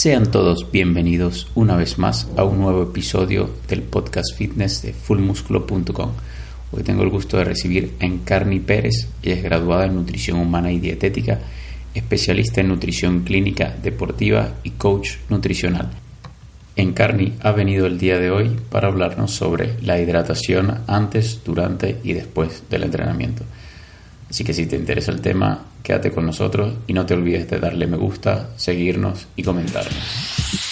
Sean todos bienvenidos una vez más a un nuevo episodio del podcast fitness de fullmusculo.com. Hoy tengo el gusto de recibir a Encarni Pérez, ella es graduada en nutrición humana y dietética, especialista en nutrición clínica deportiva y coach nutricional. Encarni ha venido el día de hoy para hablarnos sobre la hidratación antes, durante y después del entrenamiento. Así que si te interesa el tema, quédate con nosotros y no te olvides de darle me gusta, seguirnos y comentarnos.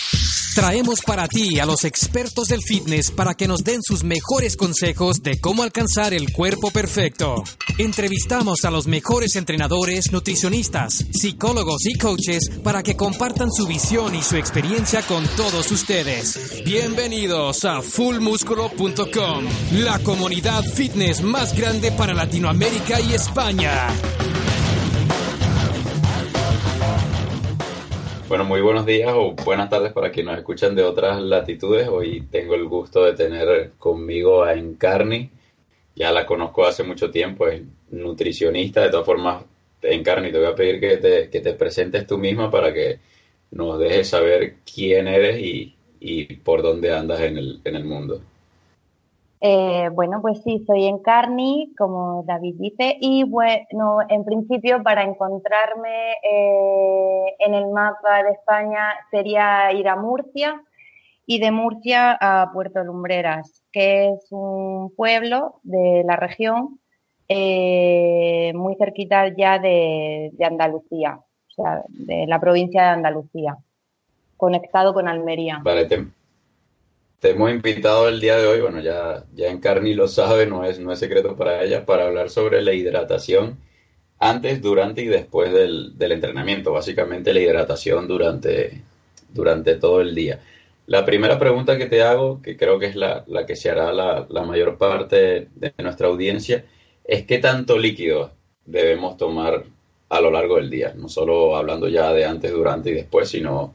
Traemos para ti a los expertos del fitness para que nos den sus mejores consejos de cómo alcanzar el cuerpo perfecto. Entrevistamos a los mejores entrenadores, nutricionistas, psicólogos y coaches para que compartan su visión y su experiencia con todos ustedes. Bienvenidos a fullmusculo.com, la comunidad fitness más grande para Latinoamérica y España. Bueno, muy buenos días o buenas tardes para quienes nos escuchan de otras latitudes. Hoy tengo el gusto de tener conmigo a Encarni. Ya la conozco hace mucho tiempo, es nutricionista. De todas formas, Encarni, te voy a pedir que te, que te presentes tú misma para que nos dejes saber quién eres y, y por dónde andas en el, en el mundo. Eh, bueno, pues sí, soy Encarni, como David dice, y bueno, en principio para encontrarme eh, en el mapa de España sería ir a Murcia y de Murcia a Puerto Lumbreras, que es un pueblo de la región eh, muy cerquita ya de, de Andalucía, o sea, de la provincia de Andalucía, conectado con Almería. Vale, te, hemos invitado el día de hoy, bueno, ya, ya Encarni lo sabe, no es, no es secreto para ella, para hablar sobre la hidratación antes, durante y después del, del entrenamiento, básicamente la hidratación durante, durante todo el día. La primera pregunta que te hago, que creo que es la, la que se hará la, la, mayor parte de nuestra audiencia, es qué tanto líquido debemos tomar a lo largo del día, no solo hablando ya de antes, durante y después, sino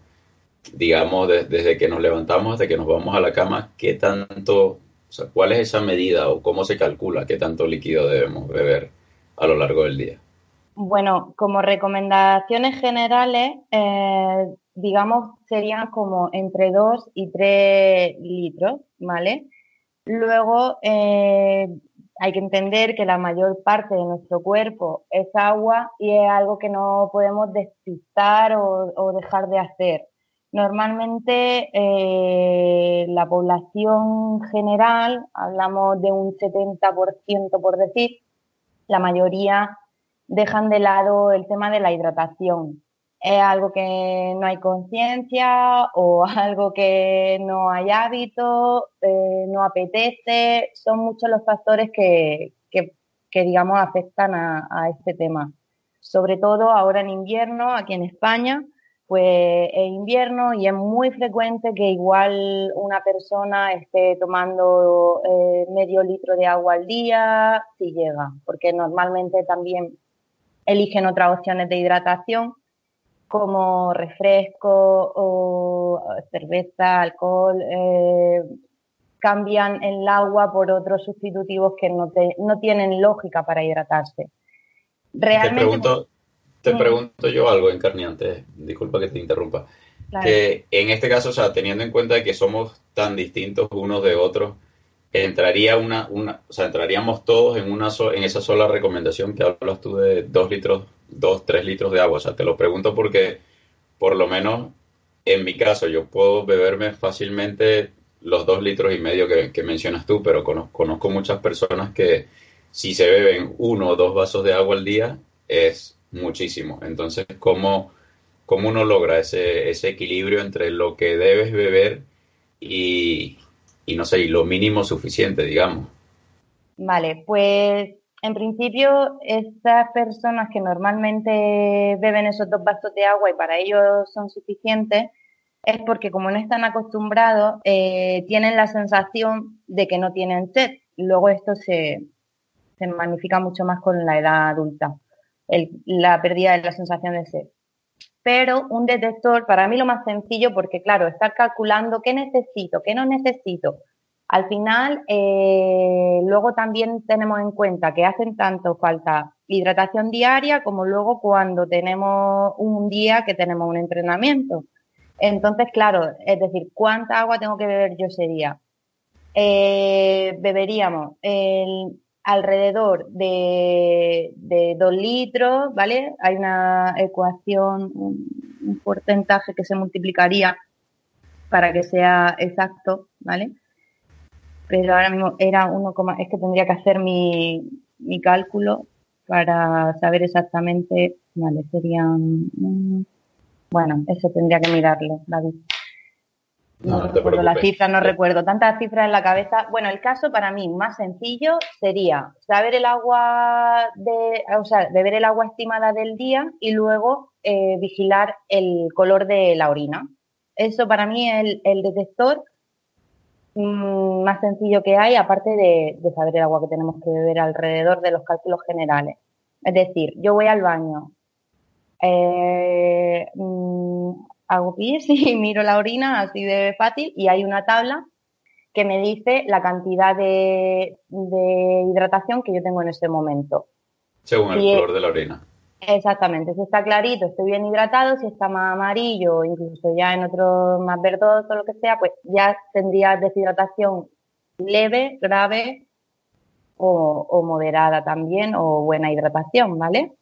digamos, desde que nos levantamos hasta que nos vamos a la cama, ¿qué tanto, o sea, cuál es esa medida o cómo se calcula qué tanto líquido debemos beber a lo largo del día? Bueno, como recomendaciones generales, eh, digamos, serían como entre 2 y 3 litros, ¿vale? Luego, eh, hay que entender que la mayor parte de nuestro cuerpo es agua y es algo que no podemos despistar o, o dejar de hacer. Normalmente eh, la población general, hablamos de un 70% por decir, la mayoría dejan de lado el tema de la hidratación. Es algo que no hay conciencia o algo que no hay hábito, eh, no apetece. Son muchos los factores que, que, que digamos, afectan a, a este tema. Sobre todo ahora en invierno, aquí en España, pues es invierno y es muy frecuente que igual una persona esté tomando eh, medio litro de agua al día si llega, porque normalmente también eligen otras opciones de hidratación como refresco o cerveza, alcohol, eh, cambian el agua por otros sustitutivos que no, te, no tienen lógica para hidratarse. Realmente, te pregunto yo algo, Encarniante, disculpa que te interrumpa. Claro. Que en este caso, o sea, teniendo en cuenta que somos tan distintos unos de otros, entraría una, una, o sea, entraríamos todos en una so, en esa sola recomendación que hablas tú de dos litros, dos, tres litros de agua. O sea, te lo pregunto porque, por lo menos, en mi caso, yo puedo beberme fácilmente los dos litros y medio que, que mencionas tú, pero conozco, conozco muchas personas que si se beben uno o dos vasos de agua al día, es muchísimo. Entonces, ¿cómo, cómo uno logra ese, ese equilibrio entre lo que debes beber y, no sé, y lo mínimo suficiente, digamos? Vale, pues en principio, estas personas que normalmente beben esos dos vasos de agua y para ellos son suficientes, es porque como no están acostumbrados, eh, tienen la sensación de que no tienen sed. Luego esto se, se magnifica mucho más con la edad adulta el, la pérdida de la sensación de sed. Pero un detector, para mí lo más sencillo, porque claro, estar calculando qué necesito, qué no necesito. Al final, eh, luego también tenemos en cuenta que hacen tanto falta hidratación diaria como luego cuando tenemos un día que tenemos un entrenamiento. Entonces, claro, es decir, ¿cuánta agua tengo que beber yo ese día? Eh, beberíamos el, alrededor de, de 2 litros, ¿vale? Hay una ecuación, un, porcentaje que se multiplicaría para que sea exacto, ¿vale? Pero ahora mismo era 1, es que tendría que hacer mi, mi cálculo para saber exactamente, vale, serían, mm, bueno, eso tendría que mirarlo, David. No, recuerdo la cifra, no recuerdo tantas cifras en la cabeza. Bueno, el caso para mí más sencillo sería saber el agua de, o sea, beber el agua estimada del día y luego eh, vigilar el color de la orina. Eso para mí es el, detector mm, más sencillo que hay, aparte de, saber el agua que tenemos que beber alrededor de los cálculos generales. Es decir, yo voy al baño, eh, mm, hago pis y miro la orina así de fácil y hay una tabla que me dice la cantidad de, hidratación que yo tengo en ese momento. Según el color de la orina. Exactamente, si está clarito, estoy bien hidratado, si está más amarillo, incluso ya en otro más verdoso lo que sea, pues ya tendría deshidratación leve, grave o, o moderada también o buena hidratación, ¿vale?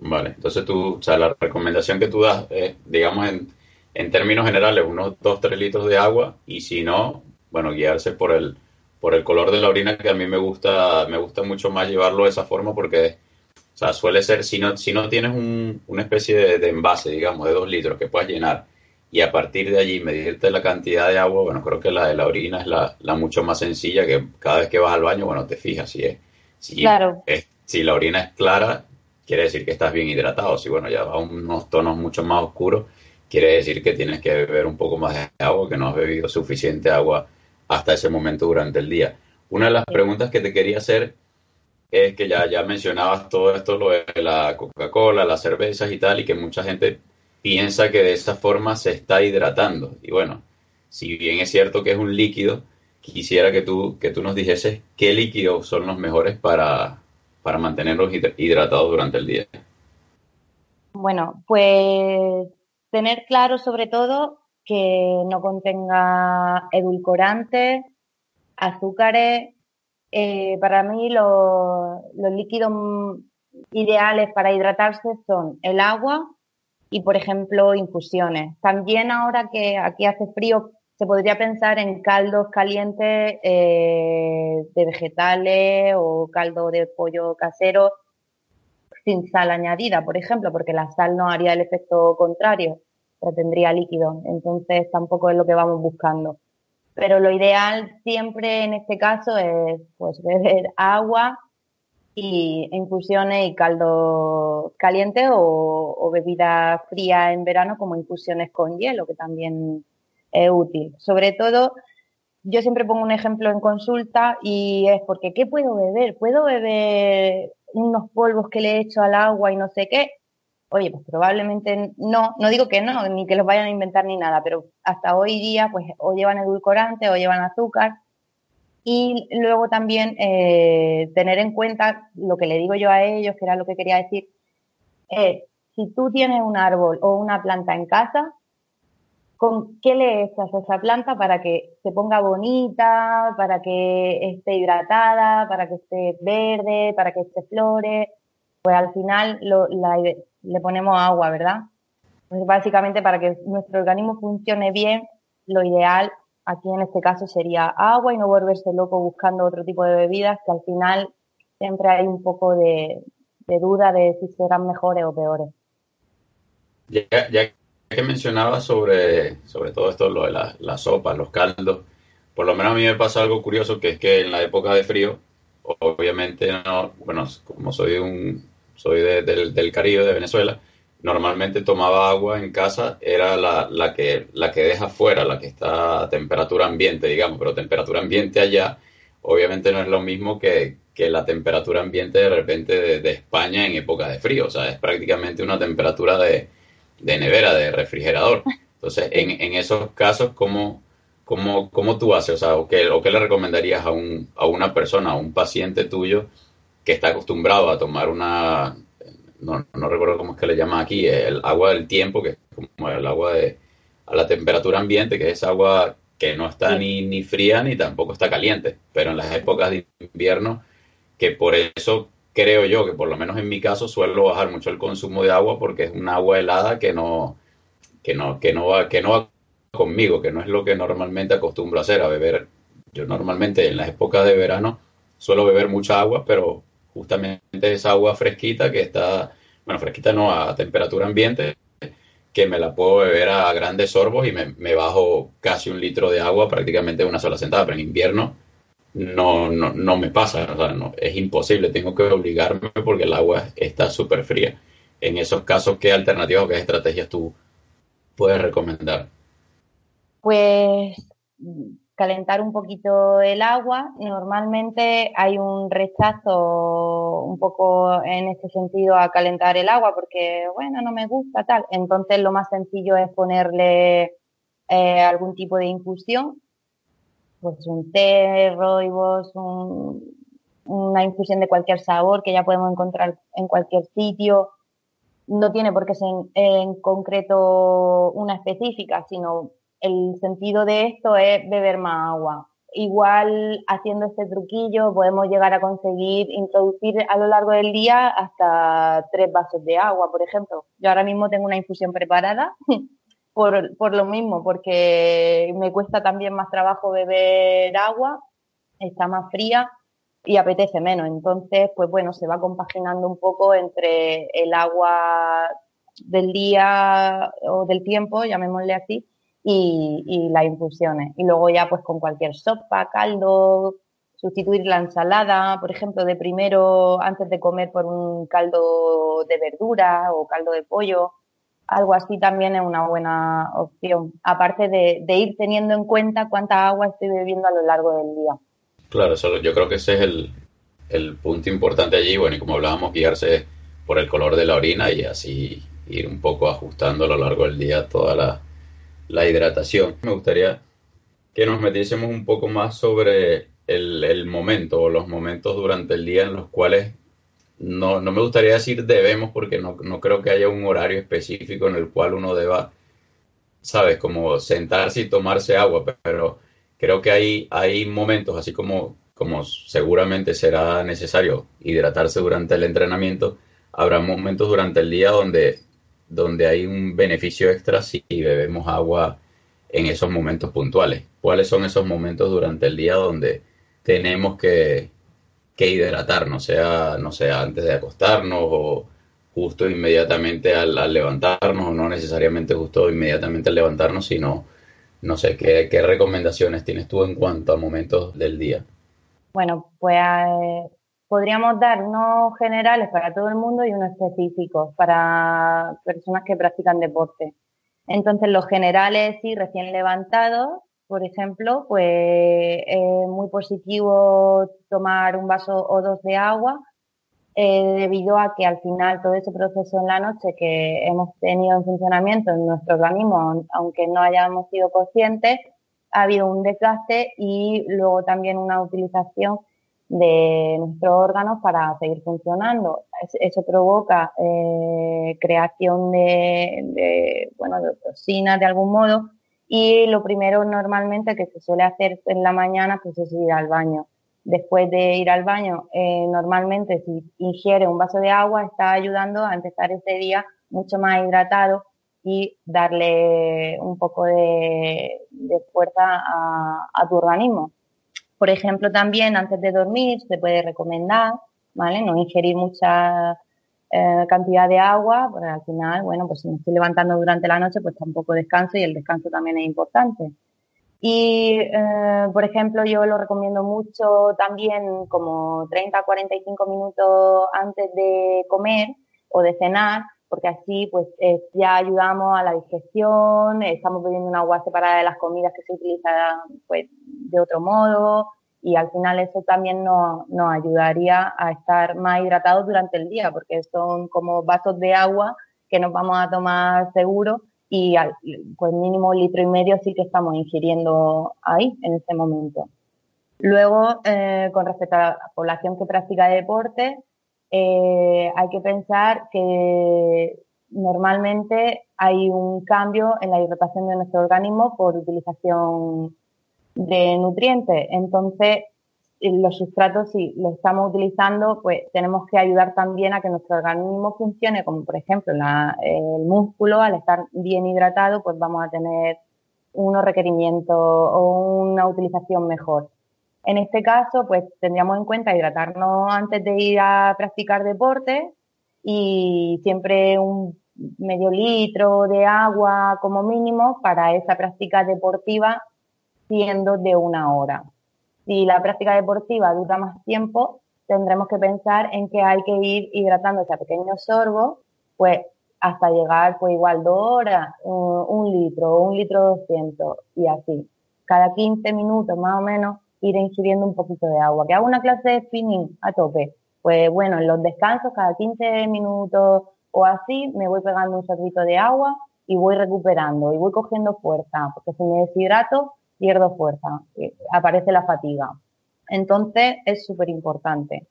Vale, entonces tú, o sea, la recomendación que tú das es, digamos, en, en términos generales, unos 2-3 litros de agua y si no, bueno, guiarse por el, por el color de la orina, que a mí me gusta, me gusta mucho más llevarlo de esa forma porque, o sea, suele ser, si no, si no tienes un, una especie de, envase, digamos, de 2 litros que puedas llenar y a partir de allí medirte la cantidad de agua, bueno, creo que la de la orina es la, la mucho más sencilla, que cada vez que vas al baño, bueno, te fijas si es, si, claro. es, si la orina es clara, quiere decir que estás bien hidratado. Si bueno, ya va a unos tonos mucho más oscuros, quiere decir que tienes que beber un poco más de agua, que no has bebido suficiente agua hasta ese momento durante el día. Una de las preguntas que te quería hacer es que ya, ya mencionabas todo esto, lo de la Coca-Cola, las cervezas y tal, y que mucha gente piensa que de esa forma se está hidratando. Y bueno, si bien es cierto que es un líquido, quisiera que tú, que tú nos dijeses qué líquidos son los mejores para, para mantenerlos hidratados durante el día? Bueno, pues tener claro sobre todo que no contenga edulcorantes, azúcares. Eh, para mí los líquidos ideales para hidratarse son el agua y, por ejemplo, infusiones. También ahora que aquí hace frío, se podría pensar en caldos calientes eh, de vegetales o caldo de pollo casero sin sal añadida, por ejemplo, porque la sal no haría el efecto contrario, pero tendría líquido. Entonces tampoco es lo que vamos buscando. Pero lo ideal siempre en este caso es pues beber agua y infusiones y caldo caliente o, o bebida fría en verano como infusiones con hielo, que también es útil. Sobre todo, yo siempre pongo un ejemplo en consulta y es porque, ¿qué puedo beber? ¿Puedo beber unos polvos que le he hecho al agua y no sé qué? Oye, pues probablemente no, no digo que no, ni que los vayan a inventar ni nada, pero hasta hoy día pues o llevan edulcorante o llevan azúcar. Y luego también eh, tener en cuenta lo que le digo yo a ellos, que era lo que quería decir, es si tú tienes un árbol o una planta en casa, con qué le echas a esa planta para que se ponga bonita, para que esté hidratada, para que esté verde, para que esté flores. Pues al final le ponemos agua, ¿verdad? Pues básicamente para que nuestro organismo funcione bien, lo ideal aquí en este caso sería agua y no volverse loco buscando otro tipo de bebidas que al final siempre hay un poco de, duda de si serán mejores o peores. Ya, ya que mencionaba sobre, sobre todo esto, lo de las sopas, los caldos, por lo menos a mí me pasa algo curioso, que es que en la época de frío, obviamente no, bueno, como soy un, soy del, del Caribe, de Venezuela, normalmente tomaba agua en casa, era la, la, que, la que deja fuera, la que está a temperatura ambiente, digamos, pero temperatura ambiente allá, obviamente no es lo mismo que, que la temperatura ambiente de repente de, de España en época de frío, o sea, es prácticamente una temperatura de, de nevera, de refrigerador. Entonces, en, en esos casos, ¿cómo, cómo, cómo tú haces? O sea, ¿o qué, ¿o qué, le recomendarías a, un, a una persona, a un paciente tuyo que está acostumbrado a tomar una, no, no recuerdo cómo es que le llaman aquí, el agua del tiempo, que es como el agua de, a la temperatura ambiente, que es agua que no está ni, ni fría ni tampoco está caliente, pero en las épocas de invierno, que por eso creo yo que por lo menos en mi caso suelo bajar mucho el consumo de agua porque es un agua helada que no, que no, que no va, que no va conmigo, que no es lo que normalmente acostumbro a hacer, a beber. Yo normalmente en las épocas de verano suelo beber mucha agua, pero justamente esa agua fresquita que está, bueno, fresquita no, a temperatura ambiente, que me la puedo beber a grandes sorbos y me, bajo casi un litro de agua prácticamente de una sola sentada, pero en invierno no, no, no me pasa, o sea, no, es imposible, tengo que obligarme porque el agua está súper fría. En esos casos, ¿qué alternativas o qué estrategias tú puedes recomendar? Pues calentar un poquito el agua. Normalmente hay un rechazo un poco en este sentido a calentar el agua porque, bueno, no me gusta tal. Entonces lo más sencillo es ponerle eh, algún tipo de infusión, pues un té, roibos, una infusión de cualquier sabor que ya podemos encontrar en cualquier sitio. No tiene por qué ser en concreto una específica, sino el sentido de esto es beber más agua. Igual haciendo este truquillo podemos llegar a conseguir introducir a lo largo del día hasta tres vasos de agua, por ejemplo. Yo ahora mismo tengo una infusión preparada por, por lo mismo, porque me cuesta también más trabajo beber agua, está más fría y apetece menos. Entonces, pues bueno, se va compaginando un poco entre el agua del día o del tiempo, llamémosle así, y, las infusiones. Y luego ya pues con cualquier sopa, caldo, sustituir la ensalada, por ejemplo, de primero antes de comer por un caldo de verdura o caldo de pollo. Algo así también es una buena opción, aparte de, ir teniendo en cuenta cuánta agua estoy bebiendo a lo largo del día. Claro, yo creo que ese es el, el punto importante allí. Bueno, y como hablábamos, guiarse por el color de la orina y así ir un poco ajustando a lo largo del día toda la, la hidratación. Me gustaría que nos metiésemos un poco más sobre el, momento o los momentos durante el día en los cuales no, no me gustaría decir debemos porque no, no, creo que haya un horario específico en el cual uno deba, sabes, como sentarse y tomarse agua, pero creo que hay, hay momentos, así como, como seguramente será necesario hidratarse durante el entrenamiento, habrá momentos durante el día donde donde hay un beneficio extra si bebemos agua en esos momentos puntuales. ¿Cuáles son esos momentos durante el día donde tenemos que, que hidratarnos, sea, no sea antes de acostarnos o justo inmediatamente al, levantarnos o no necesariamente justo inmediatamente al levantarnos, sino, no sé, ¿qué, ¿qué, recomendaciones tienes tú en cuanto a momentos del día? Bueno, pues eh, podríamos dar unos generales para todo el mundo y unos específicos para personas que practican deporte. Entonces, los generales, sí, recién levantados, por ejemplo, pues es muy positivo tomar un vaso o dos de agua, eh, debido a que al final todo ese proceso en la noche que hemos tenido en funcionamiento en nuestro organismo, aunque no hayamos sido conscientes, ha habido un desgaste y luego también una utilización de nuestros órganos para seguir funcionando. Eso provoca eh, creación de, de, bueno, de toxinas de algún modo y lo primero normalmente que se suele hacer en la mañana pues es ir al baño. Después de ir al baño, eh, normalmente si ingiere un vaso de agua está ayudando a empezar ese día mucho más hidratado y darle un poco de, fuerza a, a tu organismo. Por ejemplo, también antes de dormir se puede recomendar, ¿vale? No ingerir mucha eh, cantidad de agua, porque al final, bueno, pues si me estoy levantando durante la noche, pues tampoco descanso y el descanso también es importante. Y, eh, por ejemplo, yo lo recomiendo mucho también como 30 a 45 minutos antes de comer o de cenar, porque así pues ya ayudamos a la digestión, estamos bebiendo una agua separada de las comidas que se utilizan pues de otro modo y al final eso también nos, ayudaría a estar más hidratados durante el día porque son como vasos de agua que nos vamos a tomar seguro y al, pues mínimo litro y medio sí que estamos ingiriendo ahí en este momento. Luego, eh, con respecto a la población que practica deporte, eh, hay que pensar que normalmente hay un cambio en la hidratación de nuestro organismo por utilización de nutrientes. Entonces, los sustratos, si los estamos utilizando, pues tenemos que ayudar también a que nuestro organismo funcione, como por ejemplo el músculo, al estar bien hidratado, pues vamos a tener unos requerimientos o una utilización mejor. En este caso, pues tendríamos en cuenta hidratarnos antes de ir a practicar deporte y siempre un medio litro de agua como mínimo para esa práctica deportiva siendo de una hora. Si la práctica deportiva dura más tiempo, tendremos que pensar en que hay que ir hidratándose a pequeños sorbos, pues hasta llegar pues igual dos horas, un, litro, un litro doscientos y así. Cada 15 minutos más o menos ir ingiriendo un poquito de agua. Que hago una clase de spinning a tope. Pues bueno, en los descansos cada 15 minutos o así me voy pegando un sorbito de agua y voy recuperando y voy cogiendo fuerza, porque si me deshidrato pierdo fuerza, aparece la fatiga. Entonces es súper importante.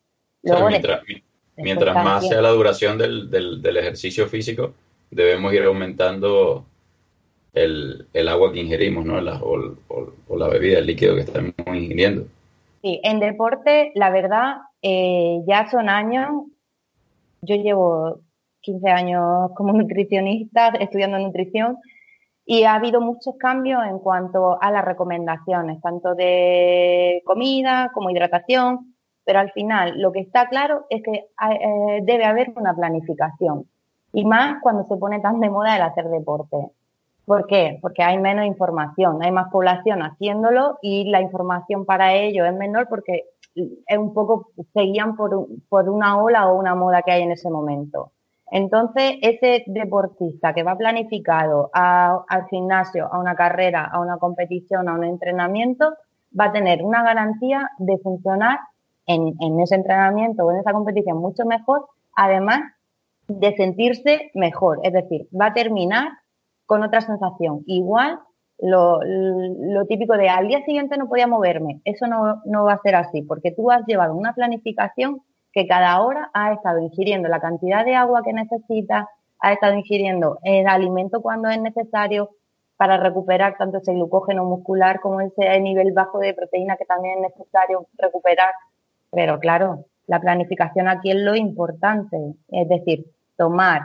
mientras, más sea la duración del, del, ejercicio físico, debemos ir aumentando el, el agua que ingerimos, ¿no? La, o, la bebida, el líquido que estamos ingiriendo. Sí, en deporte, la verdad, eh, ya son años. Yo llevo 15 años como nutricionista, estudiando nutrición, y ha habido muchos cambios en cuanto a las recomendaciones, tanto de comida como hidratación, pero al final lo que está claro es que eh, debe haber una planificación. Y más cuando se pone tan de moda el hacer deporte. ¿Por qué? Porque hay menos información, hay más población haciéndolo y la información para ello es menor porque es un poco, se guían por, por una ola o una moda que hay en ese momento. Entonces, ese deportista que va planificado al gimnasio, a una carrera, a una competición, a un entrenamiento, va a tener una garantía de funcionar en, ese entrenamiento o en esa competición mucho mejor, además de sentirse mejor. Es decir, va a terminar con otra sensación. Igual lo, típico de al día siguiente no podía moverme. Eso no, no va a ser así, porque tú has llevado una planificación que cada hora ha estado ingiriendo la cantidad de agua que necesita, ha estado ingiriendo el alimento cuando es necesario para recuperar tanto ese glucógeno muscular como ese nivel bajo de proteína que también es necesario recuperar. Pero claro, la planificación aquí es lo importante, es decir, tomar,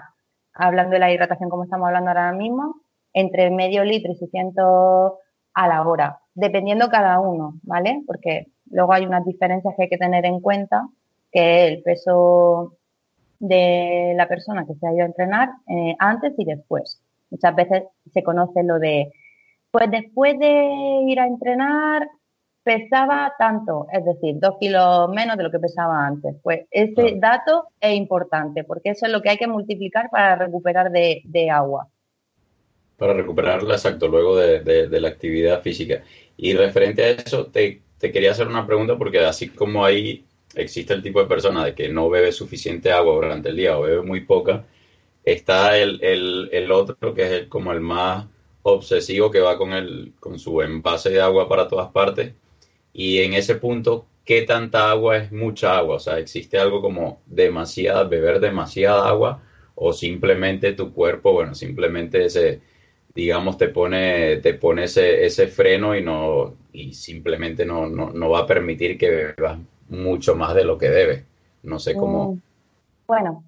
hablando de la hidratación como estamos hablando ahora mismo, entre medio litro y 600 a la hora, dependiendo cada uno, ¿vale? Porque luego hay unas diferencias que hay que tener en cuenta que es el peso de la persona que se ha ido a entrenar eh, antes y después. Muchas veces se conoce lo de, pues después de ir a entrenar pesaba tanto, es decir, dos kilos menos de lo que pesaba antes. Pues ese dato es importante porque eso es lo que hay que multiplicar para recuperar de, agua. Para recuperarla, exacto, luego de, la actividad física. Y referente a eso, te, te quería hacer una pregunta porque así como hay existe el tipo de persona de que no bebe suficiente agua durante el día o bebe muy poca, está el, el, otro que es como el más obsesivo que va con, el, con su envase de agua para todas partes. Y en ese punto, ¿qué tanta agua es mucha agua? O sea, ¿existe algo como demasiada, beber demasiada agua? O simplemente tu cuerpo, bueno, simplemente ese, digamos, te pone, te pone ese, ese freno y no, y simplemente no, no, no va a permitir que bebas mucho más de lo que debe. No sé cómo. Mm, bueno,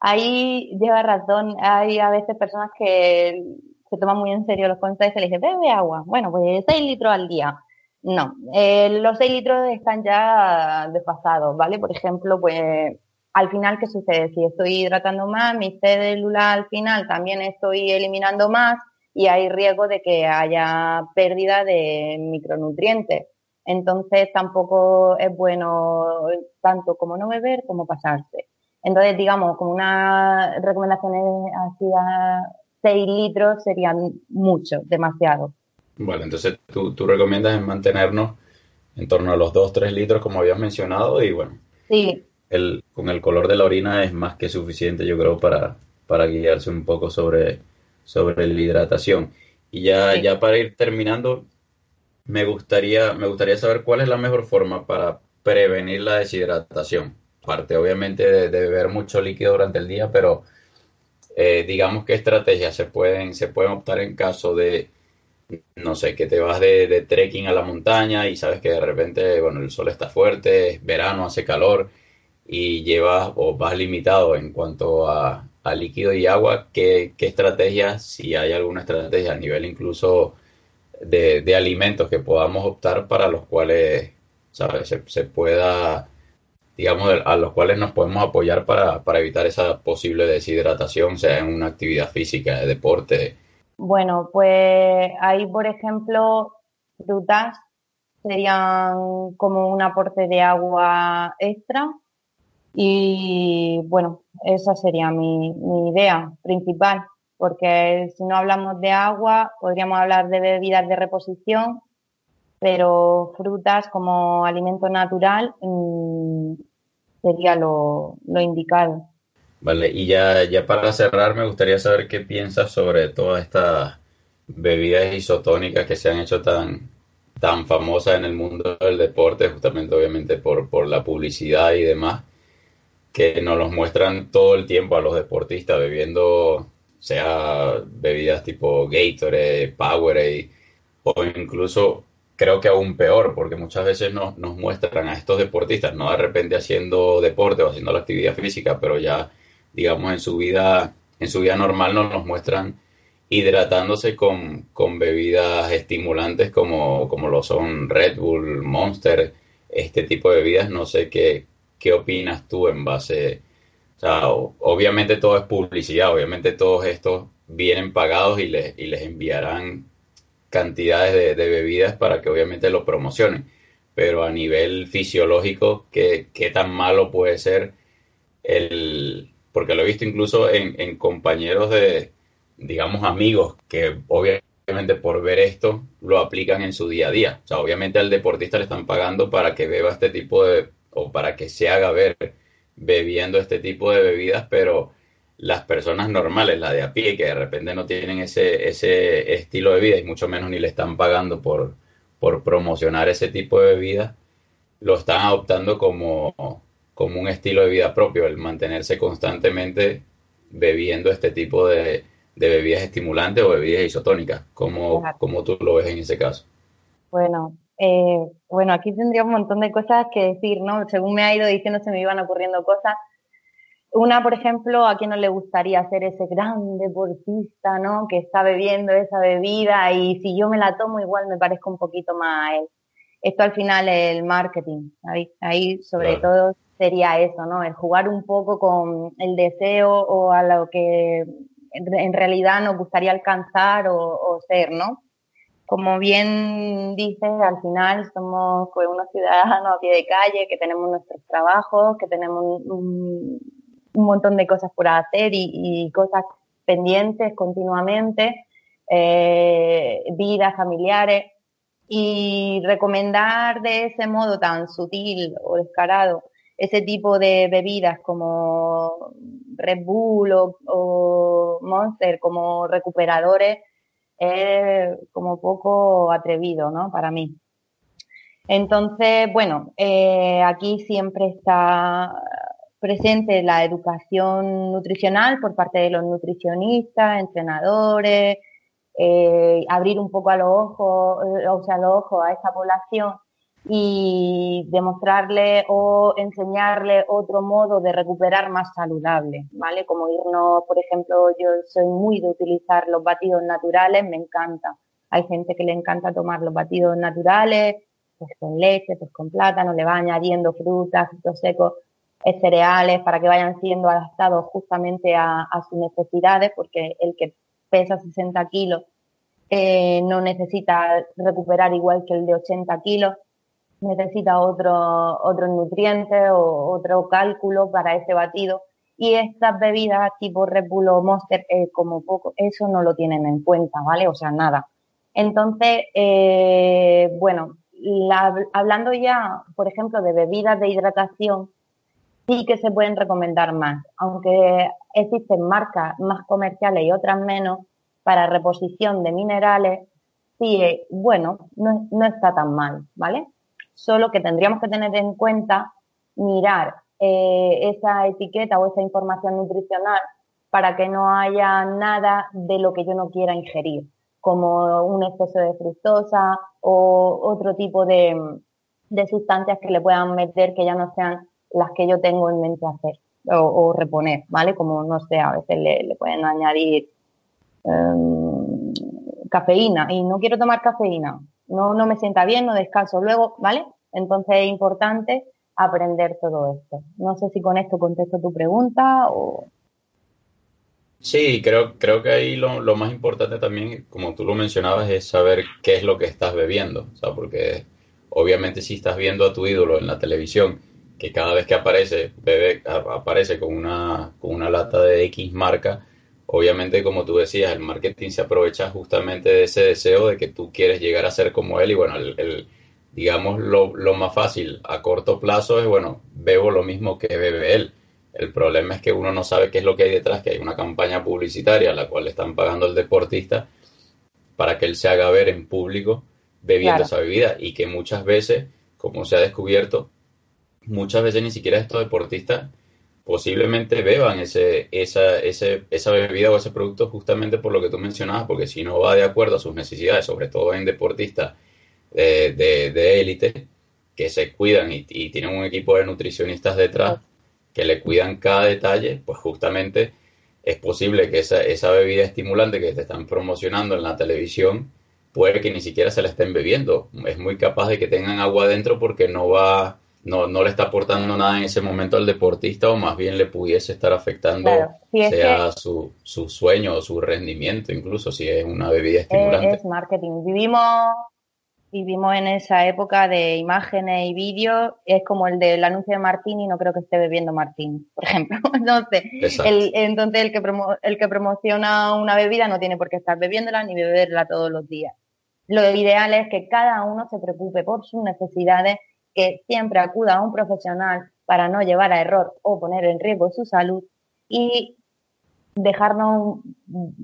ahí lleva razón. Hay a veces personas que se toman muy en serio los consejos y se les dice, bebe agua. Bueno, pues 6 litros al día. No, eh, los 6 litros están ya desfasados, ¿vale? Por ejemplo, pues al final, ¿qué sucede? Si estoy hidratando más, mi célula al final también estoy eliminando más y hay riesgo de que haya pérdida de micronutrientes. Entonces tampoco es bueno tanto como no beber como pasarse. Entonces, digamos, como una recomendación así a 6 litros serían mucho, demasiado. Vale, entonces tú, tú recomiendas mantenernos en torno a los 2-3 litros como habías mencionado y bueno, sí. el, con el color de la orina es más que suficiente yo creo para, para guiarse un poco sobre, sobre la hidratación. Y ya, ya para ir terminando, me gustaría, me gustaría saber cuál es la mejor forma para prevenir la deshidratación. O aparte obviamente de, beber mucho líquido durante el día, pero eh, digamos qué estrategias se pueden, se pueden optar en caso de, no sé, que te vas de, trekking a la montaña y sabes que de repente, bueno, el sol está fuerte, es verano, hace calor y llevas o vas limitado en cuanto a, líquido y agua, ¿qué, ¿qué, estrategias, si hay alguna estrategia a nivel incluso de, alimentos que podamos optar para los cuales, se pueda digamos, a los cuales nos podemos apoyar para, para evitar esa posible deshidratación, sea en una actividad física, de deporte. Bueno, pues ahí, por ejemplo, frutas serían como un aporte de agua extra y bueno, esa sería mi, mi idea principal, porque si no hablamos de agua, podríamos hablar de bebidas de reposición pero frutas como alimento natural mm, sería lo, indicado. Vale, y ya, ya para cerrar me gustaría saber qué piensas sobre todas estas bebidas isotónicas que se han hecho tan, tan famosas en el mundo del deporte, justamente obviamente por, por la publicidad y demás, que nos los muestran todo el tiempo a los deportistas bebiendo, sea bebidas tipo Gatorade, Powerade, o incluso creo que aún peor, porque muchas veces nos, nos muestran a estos deportistas, no de repente haciendo deporte o haciendo la actividad física, pero ya, digamos, en su vida, en su vida normal nos los muestran hidratándose con, con bebidas estimulantes como, como lo son Red Bull, Monster, este tipo de bebidas. No sé qué, qué opinas tú en base. O sea, obviamente todo es publicidad, obviamente todos estos vienen pagados y les, y les enviarán cantidades de, bebidas para que obviamente lo promocionen. Pero a nivel fisiológico, ¿qué, qué tan malo puede ser el... Porque lo he visto incluso en, compañeros de, digamos, amigos que obviamente por ver esto lo aplican en su día a día. O sea, obviamente al deportista le están pagando para que beba este tipo de, o para que se haga ver bebiendo este tipo de bebidas, pero las personas normales, la de a pie, que de repente no tienen ese, ese estilo de vida y mucho menos ni le están pagando por, por promocionar ese tipo de bebida, lo están adoptando como, como un estilo de vida propio, el mantenerse constantemente bebiendo este tipo de, bebidas estimulantes o bebidas isotónicas. ¿Cómo, tú lo ves en ese caso? Bueno, eh, bueno, aquí tendría un montón de cosas que decir, ¿no? Según me ha ido diciendo, se me iban ocurriendo cosas una, por ejemplo, a quien no le gustaría ser ese gran deportista, ¿no? Que está bebiendo esa bebida y si yo me la tomo igual me parezco un poquito más a él. Esto al final es el marketing. Ahí, ahí sobre todo sería eso, ¿no? El jugar un poco con el deseo o a lo que en realidad nos gustaría alcanzar o, ser, ¿no? Como bien dices, al final somos pues, unos ciudadanos a pie de calle, que tenemos nuestros trabajos, que tenemos un, montón de cosas por hacer y, cosas pendientes continuamente, eh, vidas familiares. Y recomendar de ese modo tan sutil o descarado ese tipo de bebidas como Red Bull o, Monster como recuperadores es como poco atrevido, ¿no? Para mí. Entonces, bueno, eh, aquí siempre está presente la educación nutricional por parte de los nutricionistas, entrenadores, eh, abrir un poco a los ojos, o sea, los ojos a esta población y demostrarle o enseñarle otro modo de recuperar más saludable, ¿vale? Como irnos, por ejemplo, yo soy muy de utilizar los batidos naturales, me encanta. Hay gente que le encanta tomar los batidos naturales, pues con leche, pues con plátano, le va añadiendo frutas, frutos secos cereales para que vayan siendo adaptados justamente a, sus necesidades, porque el que pesa 60 kilos eh, no necesita recuperar igual que el de 80 kilos, necesita otro, otros nutrientes o otro cálculo para ese batido. Y estas bebidas tipo Red Bull o Monster, eh, como poco, eso no lo tienen en cuenta, ¿vale? O sea, nada. Entonces, eh, bueno, hablando ya, por ejemplo, de bebidas de hidratación, sí que se pueden recomendar más, aunque existen marcas más comerciales y otras menos para reposición de minerales, sí, eh, bueno, no, está tan mal, ¿vale? Solo que tendríamos que tener en cuenta mirar eh, esa etiqueta o esa información nutricional para que no haya nada de lo que yo no quiera ingerir, como un exceso de fructosa o otro tipo de, sustancias que le puedan meter que ya no sean las que yo tengo en mente hacer o, reponer, ¿vale? Como, no sé, a veces le, pueden añadir em, cafeína y no quiero tomar cafeína, no, no me sienta bien, no descanso luego, ¿vale? Entonces es importante aprender todo esto. No sé si con esto contesto tu pregunta o... Sí, creo, creo que ahí lo, lo, más importante también, como tú lo mencionabas, es saber qué es lo que estás bebiendo. O sea, porque obviamente si estás viendo a tu ídolo en la televisión, que cada vez que aparece, bebe, aparece con una, con una lata de X marca, obviamente como tú decías, el marketing se aprovecha justamente de ese deseo de que tú quieres llegar a ser como él y bueno, el digamos, lo, lo, más fácil a corto plazo es, bueno, bebo lo mismo que bebe él. El problema es que uno no sabe qué es lo que hay detrás, que hay una campaña publicitaria a la cual le están pagando al deportista para que él se haga ver en público bebiendo esa bebida y que muchas veces, como se ha descubierto, muchas veces ni siquiera estos deportistas posiblemente beban ese, esa, ese, esa bebida o ese producto justamente por lo que tú mencionabas, porque si no va de acuerdo a sus necesidades, sobre todo en deportistas de élite que se cuidan y, tienen un equipo de nutricionistas detrás que le cuidan cada detalle, pues justamente es posible que esa, esa bebida estimulante que te están promocionando en la televisión puede que ni siquiera se la estén bebiendo. Es muy capaz de que tengan agua adentro porque no va, no, no le está aportando nada en ese momento al deportista o más bien le pudiese estar afectando sea su, su, sueño o su rendimiento, incluso si es una bebida estimulante. es marketing. Vivimos vivimos en esa época de imágenes y vídeos, es como el del anuncio de Martini, no creo que esté bebiendo Martini, por ejemplo. Entonces, el, entonces el, que el que promociona una bebida no tiene por qué estar bebiéndola ni beberla todos los días. Lo ideal es que cada uno se preocupe por sus necesidades, que siempre acuda a un profesional para no llevar a error o poner en riesgo su salud y dejarnos,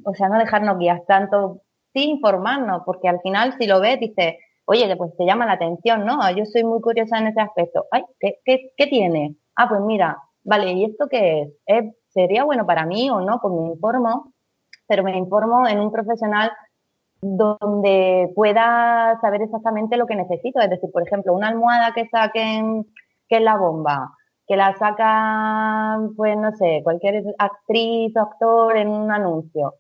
o sea, no dejarnos guiar tanto, sí informarnos, porque al final si lo ves, dices, oye, pues te llama la atención, ¿no? Yo soy muy curiosa en ese aspecto. Ay, ¿qué, qué, tiene? Ah, pues mira, vale, ¿y esto qué es? ¿Sería bueno para mí o no? Pues me informo, pero me informo en un profesional donde pueda saber exactamente lo que necesito. Es decir, por ejemplo, una almohada que saquen, que es la bomba, que la saca, pues no sé, cualquier actriz o actor en un anuncio.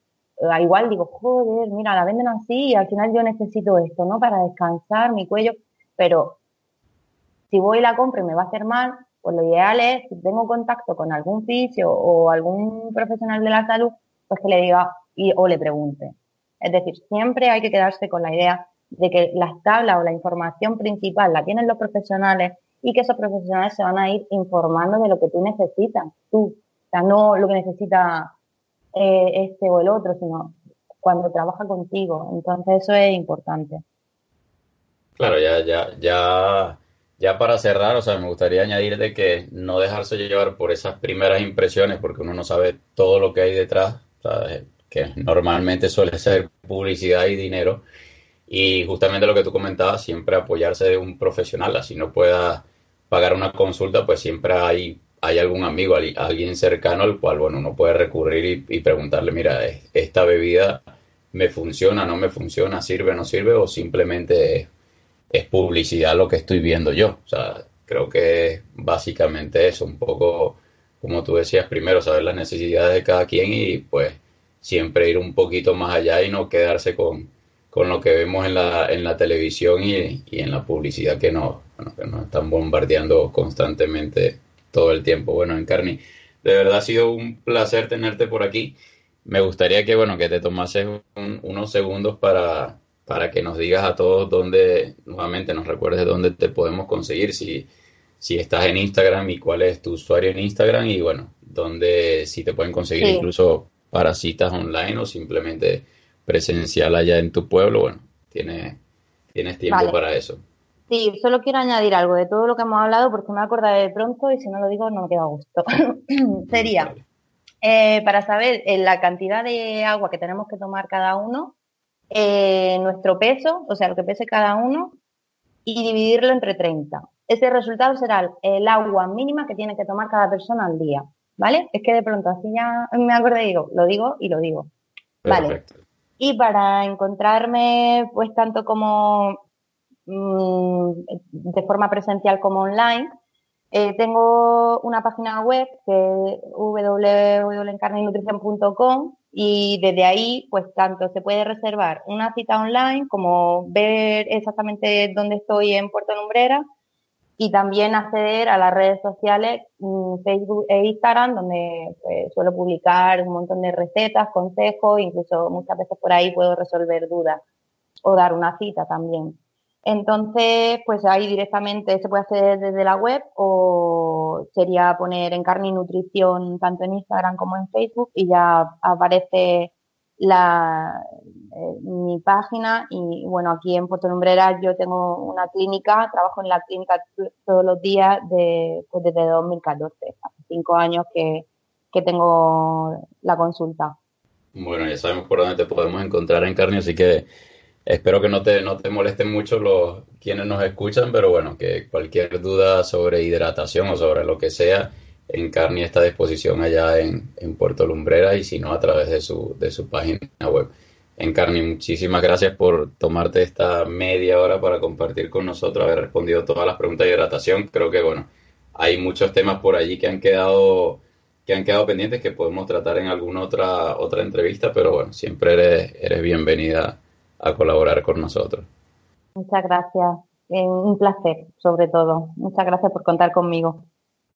Ah, igual digo, joder, mira, la venden así y al final yo necesito esto, ¿no? Para descansar mi cuello, pero si voy y la compro y me va a hacer mal, pues lo ideal es, si tengo contacto con algún fisio o algún profesional de la salud, pues que le diga y, o le pregunte. Es decir, siempre hay que quedarse con la idea de que las tablas o la información principal la tienen los profesionales y que esos profesionales se van a ir informando de lo que tú necesitas, tú. O sea, no lo que necesita eh, este o el otro, sino cuando trabaja contigo. Entonces eso es importante. Claro, ya, ya, ya, ya para cerrar, o sea, me gustaría añadir de que no dejarse llevar por esas primeras impresiones, porque uno no sabe todo lo que hay detrás, que normalmente suele ser publicidad y dinero. Y justamente lo que tú comentabas, siempre apoyarse de un profesional, así no pueda pagar una consulta, pues siempre hay hay algún amigo, alguien cercano al cual, bueno, uno puede recurrir y, preguntarle, mira, esta bebida me funciona, no me funciona, sirve, no sirve, o simplemente es, publicidad lo que estoy viendo yo. O sea, creo que es básicamente eso, un poco, como tú decías, primero saber las necesidades de cada quien y pues siempre ir un poquito más allá y no quedarse con, con lo que vemos en la, en la televisión y, y en la publicidad que nos, que nos están bombardeando constantemente todo el tiempo. Bueno, Encarni, de verdad ha sido un placer tenerte por aquí. Me gustaría que, bueno, que te tomases unos segundos para, para que nos digas a todos dónde, nuevamente nos recuerdes dónde te podemos conseguir, si, si estás en Instagram y cuál es tu usuario en Instagram y, bueno, dónde, si te pueden conseguir incluso para citas online o simplemente presencial allá en tu pueblo, bueno, tienes, tienes tiempo para eso. Sí, solo quiero añadir algo de todo lo que hemos hablado porque me acordaré de pronto y si no lo digo no me queda gusto. Sería, eh, para saber eh, la cantidad de agua que tenemos que tomar cada uno, eh, nuestro peso, o sea, lo que pese cada uno, y dividirlo entre 30. ese resultado será el agua mínima que tiene que tomar cada persona al día, ¿vale? Es que de pronto así ya me acordé y digo, lo digo y lo digo. Vale. Y para encontrarme, pues tanto como mm, de forma presencial como online, eh, tengo una página web que es www.encarnenutrición.com y desde ahí, pues tanto se puede reservar una cita online como ver exactamente dónde estoy en Puerto Lumbrera y también acceder a las redes sociales mm, Facebook e Instagram, donde pues, suelo publicar un montón de recetas, consejos, incluso muchas veces por ahí puedo resolver dudas o dar una cita también. Entonces, pues ahí directamente se puede hacer desde la web o sería poner en carne y nutrición tanto en Instagram como en Facebook y ya aparece la, eh, mi página y bueno, aquí en Puerto Lumbrera yo tengo una clínica, trabajo en la clínica todos los días de, pues desde 2014, hace cinco años que, que tengo la consulta. Bueno, ya sabemos por dónde te podemos encontrar en carne, así que Espero que no te, no te molesten mucho los quienes nos escuchan, pero bueno, que cualquier duda sobre hidratación o sobre lo que sea, Encarni está a disposición allá en, en, Puerto Lumbrera y si no a través de su, de su página web. Encarni, muchísimas gracias por tomarte esta media hora para compartir con nosotros, haber respondido todas las preguntas de hidratación. Creo que bueno, hay muchos temas por allí que han quedado que han quedado pendientes que podemos tratar en alguna otra otra entrevista, pero bueno, siempre eres, eres bienvenida a colaborar con nosotros. Muchas gracias. Un placer, sobre todo. Muchas gracias por contar conmigo.